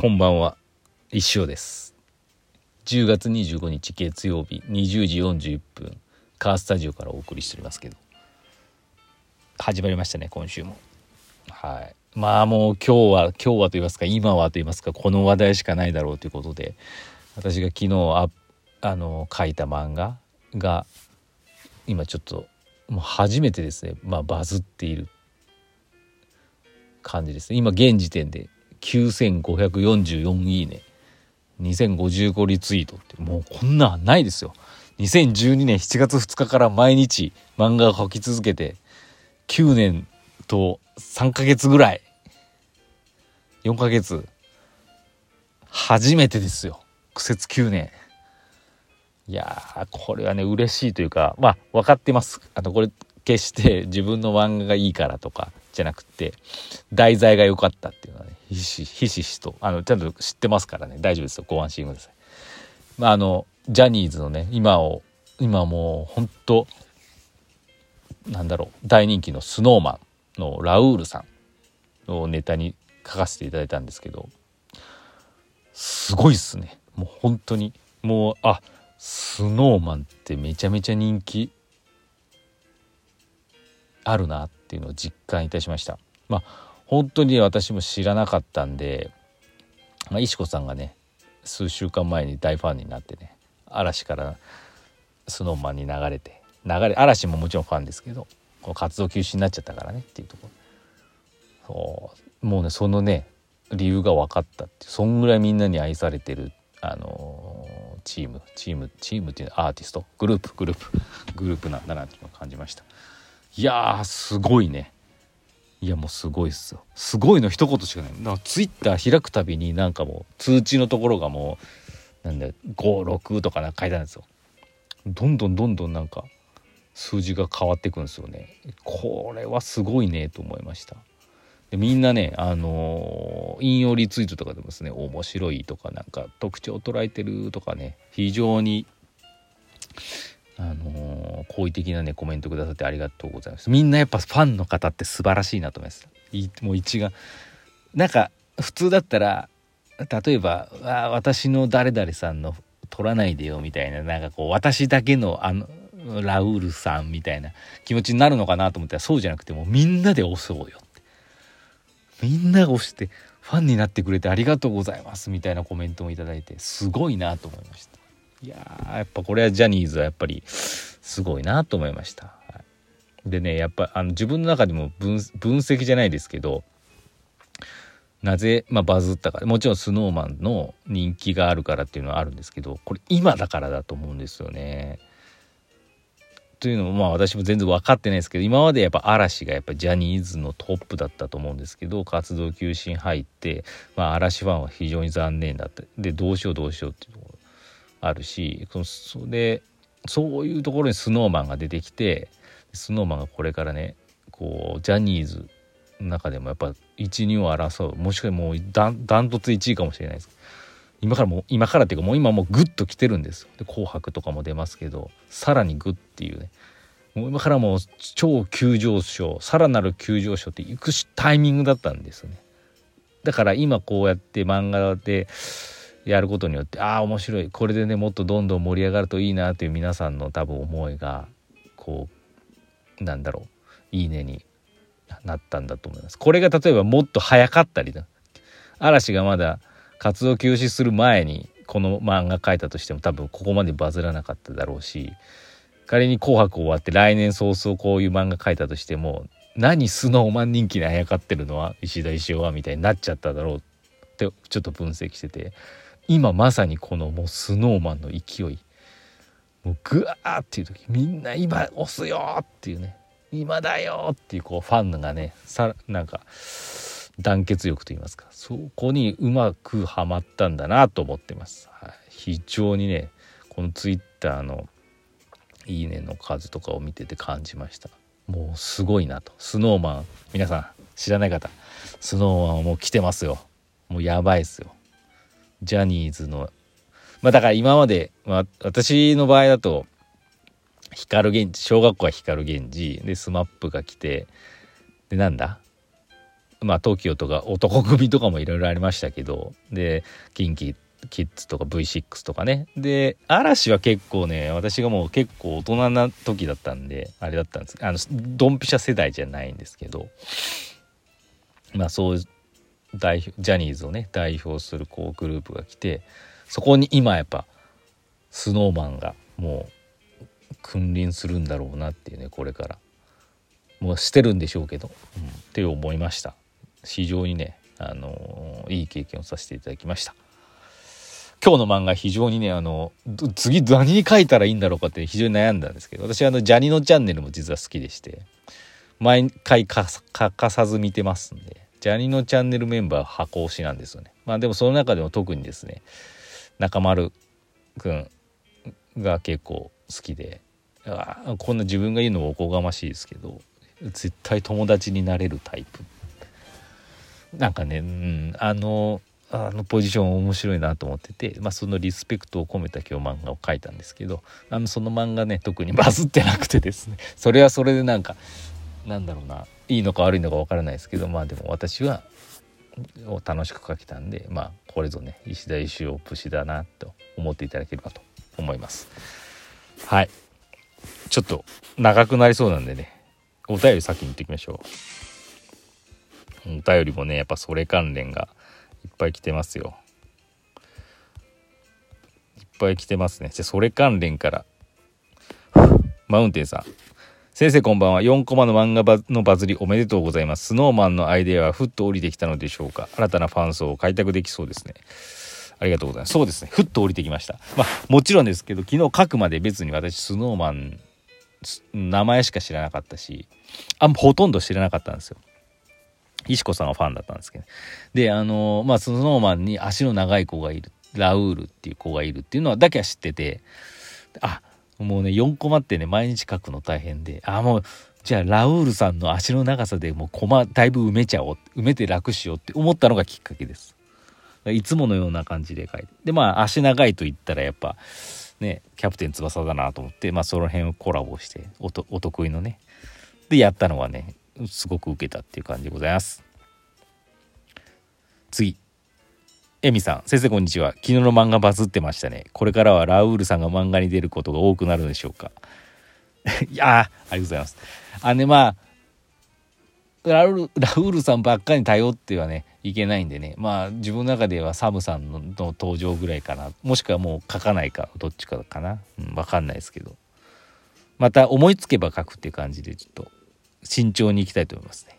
こんばんは。一生です。10月25日月曜日20時41分カースタジオからお送りしておりますけど。始まりましたね今週も。はい。まあもう今日は今日はと言いますか今はと言いますかこの話題しかないだろうということで私が昨日ああの書いた漫画が今ちょっともう初めてですねまあバズっている感じですね。今現時点で9544いいね。2055リツイートってもうこんなんないですよ。2012年7月2日から毎日漫画を描き続けて9年と3ヶ月ぐらい。4ヶ月。初めてですよ。苦節9年。いやこれはね嬉しいというかまあ分かってます。あのこれ決して自分の漫画がいいからとかじゃなくて題材が良かったっていうのはねひしひしひしとあのちゃんと知ってますからね。大丈夫ですよ。ご安心ください。まあ、あのジャニーズのね今を今もう本当なんだろう大人気の snowman のラウールさんをネタに書かせていただいたんですけどすごいっすね。もう本当にもうあスノーマンってめちゃめちゃ人気あるなっっていうのを実感いたしました。まあ本当に私も知らなかったんで、まあ、石子さんがね数週間前に大ファンになってね嵐からスノーマンに流れて流れ嵐ももちろんファンですけどこの活動休止になっちゃったからねっていうところ。そう。もうねそのね理由が分かったってそんぐらいみんなに愛されてるあのー、チームチームチームっていうアーティスト？グループグループ。グループなんだなっていうのを感じました。いやすごいね。いやもうすごいっすよ。すごいの一言しかない。だからツイッター開くたびになんかもう通知のところがもうなんだ56とかなんか書いてあるんですよ。どんどんどんどんなんか数字が変わっていくんですよね。これはすごいねと思いました。でみんなねあのー、引用リツイートとかでもですね面白いとかなんか特徴を捉えてるとかね非常にあのー、好意的なねコメントくださってありがとうございます。みんなやっぱファンの方って素晴らしいなと思います。もう一がなんか普通だったら例えば「あ私の誰々さんの取らないでよ」みたいななんかこう私だけのあのラウールさんみたいな気持ちになるのかなと思ったらそうじゃなくてもうみんなで押そうよって。みんなが押してファンになってくれてありがとうございますみたいなコメントも頂いてすごいなと思いました。いややっぱこれはジャニーズはやっぱりすごいなと思いました。はい、でねやっぱあの自分の中でも分析じゃないですけどなぜ、まあ、バズったかもちろん snowman の人気があるからっていうのはあるんですけどこれ今だからだと思うんですよね。というのもまあ私も全然分かってないですけど今までやっぱ嵐がやっぱジャニーズのトップだったと思うんですけど活動休止に入って、まあ、嵐ファンは非常に残念だったでどうしようどうしようっていうところあるしそそういうところにスノーマンが出てきてスノーマンがこれからねこうジャニーズの中でもやっぱ12を争う。もしくはもうダントツ1位かもしれないです。今からもう今からっていうかもう今もうグッと来てるんですで紅白とかも出ますけどさらにグッっていうね。もう今からもう超急上昇さらなる急上昇っていくタイミングだったんですよね。だから今こうやって漫画でやることによってああ面白い。これでねもっとどんどん盛り上がるといいなという皆さんの多分思いがこうなんだろう。いいねになったんだと思います。これが例えばもっと早かったりだ。嵐がまだ活動休止する前にこの漫画描いたとしても多分ここまでバズらなかっただろうし仮に「紅白」終わって来年早々こういう漫画描いたとしても何スノーマン人気にあやかってるのは石田石尾はみたいになっちゃっただろうってちょっと分析してて。今まさにこのもうスノーマンの勢い。もうグワーっていう時みんな今押すよっていうね。今だよっていうこうファンがねさなんか団結力と言いますか。そこにうまくはまったんだなと思ってます、はい、非常にねこのツイッターのいいねの数とかを見てて感じました。もうすごいなと。スノーマン皆さん知らない方。スノーマンはもう来てますよ。もうやばいっすよ。ジャニーズの。まあだから今まで、まあ、私の場合だと光源氏小学校は光源氏で SMAP が来てでなんだ？まあ TOKIO とか男組とかもいろいろありましたけどでキンキキッズとか V6 とかね。で嵐は結構ね私がもう結構大人な時だったんであれだったんです。あのドンピシャ世代じゃないんですけど。まあそう代表ジャニーズをね代表するこうグループが来てそこに今やっぱ SnowMan がもう君臨するんだろうなっていうねこれから。もうしてるんでしょうけど、うん、って思いました。非常にねあのいい経験をさせていただきました。今日の漫画非常にねあの次何に書いたらいいんだろうかって非常に悩んだんですけど私あのジャニのチャンネルも実は好きでして毎回欠かさず見てますんで。ジャニのチャンネルメンバー箱推しなんですよね。まあでもその中でも特にですね中丸くんが結構好きであこんな自分が言うのもおこがましいですけど絶対友達になれるタイプ。なんかね、うん、あのあのポジション面白いなと思ってて、まあ、そのリスペクトを込めた今日漫画を描いたんですけどあのその漫画ね特にバズってなくてですね。それはそれでなんかなんだろうな。いいのか悪いのか分からないですけどまあでも私は楽しく描けたんでまあこれぞね石田石尾節だなと思っていただければと思いますはいちょっと長くなりそうなんでねお便り先に言っていきましょう。お便りもね、やっぱそれ関連がいっぱい来てますよ。いっぱい来てますね。じゃそれ関連から。マウンテンさん。先生こんばんは。4コマの漫画のバズりおめでとうございます。スノーマンのアイデアはふっと降りてきたのでしょうか。新たなファン層を開拓できそうですね。ありがとうございます。そうですね。ふっと降りてきました。まあ、もちろんですけど、昨日書くまで別に私、スノーマン名前しか知らなかったしあほとんど知らなかったんですよ石子さんはファンだったんですけどであのまあスノーマンに足の長い子がいるラウールっていう子がいるっていうのはだけは知っててあもうね4コマってね毎日書くの大変で。あもうじゃあラウールさんの足の長さでもうコマだいぶ埋めちゃおう。埋めて楽しようって思ったのがきっかけです。いつものような感じで書いて。でまあ足長いと言ったらやっぱねキャプテン翼だなと思ってまあその辺をコラボしてお得意のね。でやったのはねすごく受けたっていう感じでございます。エミさん先生こんにちは。昨日の漫画バズってましたね。これからはラウールさんが漫画に出ることが多くなるんでしょうか。いやありがとうございます。あねまあラウールラウールさんばっかり頼ってはねいけないんでね。まあ自分の中ではサムさんの登場ぐらいかな。もしくはもう書かないかどっちかかな、うん、分かんないですけど。また思いつけば書くっていう感じでちょっと慎重にいきたいと思いますね。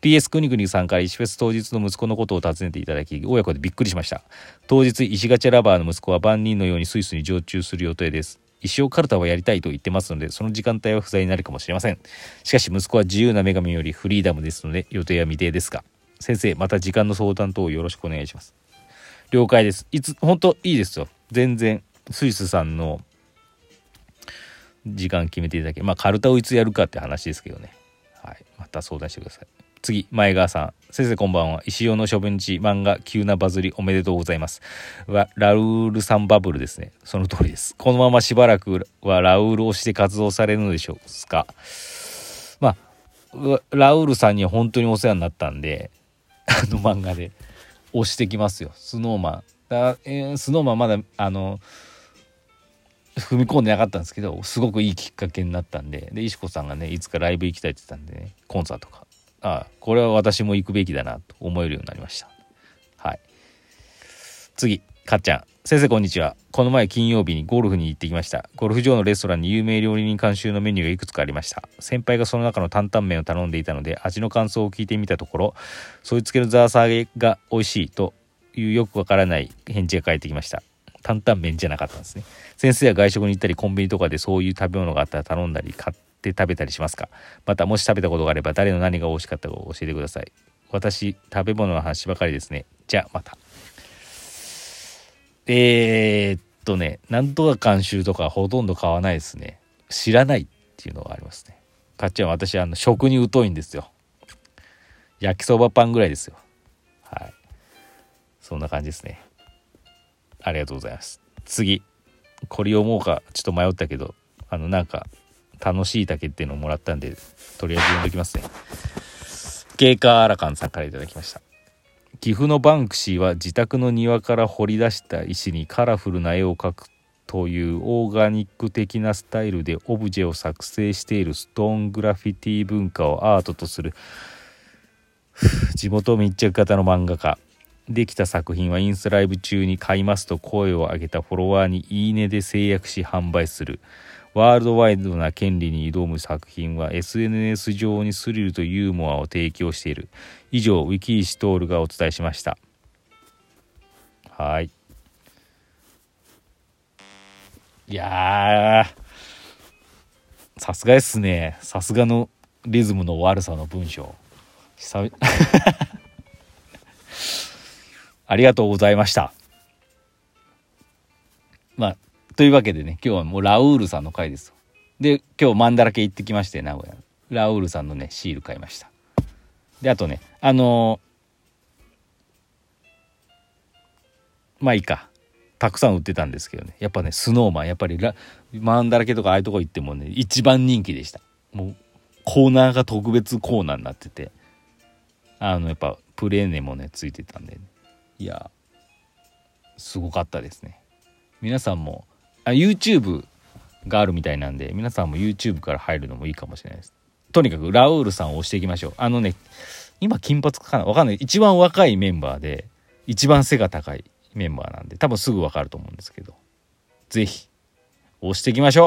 PS くにくにさんから石フェス当日の息子のことを尋ねていただき親子でびっくりしました。当日石ガチャラバーの息子は万人のようにスイスに常駐する予定です。石尾カルタはやりたいと言ってますのでその時間帯は不在になるかもしれません。しかし息子は自由な女神よりフリーダムですので予定は未定ですが先生また時間の相談等をよろしくお願いします。了解です。いつ本当いいですよ。全然スイスさんの時間決めていただけまあカルタをいつやるかって話ですけどね。はい。また相談してください。次前川さん。先生こんばんは。石尾の処分地漫画急なバズりおめでとうございます。はラウールさんバブルですね。その通りです。このまましばらくはラウールをして活動されるのでしょうか。まあラウールさんには本当にお世話になったんであの漫画で押してきますよ。スノーマン。だ、えー、スノーマンまだあの踏み込んでなかったんですけどすごくいいきっかけになったんで。で石子さんがねいつかライブ行きたいって言ってたんでねコンサートか。あこれは私も行くべきだなと思えるようになりました。はい。次かっちゃん。先生こんにちは。この前金曜日にゴルフに行ってきました。ゴルフ場のレストランに有名料理人監修のメニューがいくつかありました。先輩がその中の担々麺を頼んでいたので味の感想を聞いてみたところそいつけのザーサーゲが美味しいというよくわからない返事が返ってきました。担々麺じゃなかったんですね先生は外食に行ったりコンビニとかでそういう食べ物があったら頼んだり買って食べたりしますか？またもし食べたことがあれば誰の何が美味しかったか教えてください私食べ物の話ばかりですねじゃあまたえー、っとね、なんとか監修とかほとんど買わないですね。知らないっていうのがありますね。かっちゃん私、あの、食に疎いんですよ。焼きそばパンぐらいですよ。はい。そんな感じですね。ありがとうございます。次。これ読もうか、ちょっと迷ったけど、あの、なんか、楽しい竹っていうのをもらったんで、とりあえず読んできますね。ケーカーアラカンさんから頂きました岐阜のバンクシーは自宅の庭から掘り出した石にカラフルな絵を描くというオーガニック的なスタイルでオブジェを作成しているストーングラフィティ文化をアートとする地元密着型の漫画家できた作品はインスタライブ中に買いますと声を上げたフォロワーにいいねで制約し販売する。ワールドワイドな権利に挑む作品は SNS 上にスリルとユーモアを提供している。以上ウィキーシトールがお伝えしました。はい。いやさすがですね。さすがのリズムの悪さの文章。久々ありがとうございました。まあというわけでね今日はもうラウールさんの回ですで今日マンだらけ行ってきまして名古屋。ラウールさんのねシール買いました。であとねあのー、まあいいか。たくさん売ってたんですけどね。やっぱねスノーマンやっぱりラマンだらけとかああいうとこ行ってもね一番人気でした。もうコーナーが特別コーナーになってて。あのやっぱプレーネもねついてたんで、ね、いやすごかったですね。皆さんもあ YouTube があるみたいなんで皆さんも YouTube から入るのもいいかもしれないです。とにかくラウールさんを押していきましょう。あのね今金髪かな？わかんない。一番若いメンバーで一番背が高いメンバーなんで多分すぐわかると思うんですけど。是非押していきましょう。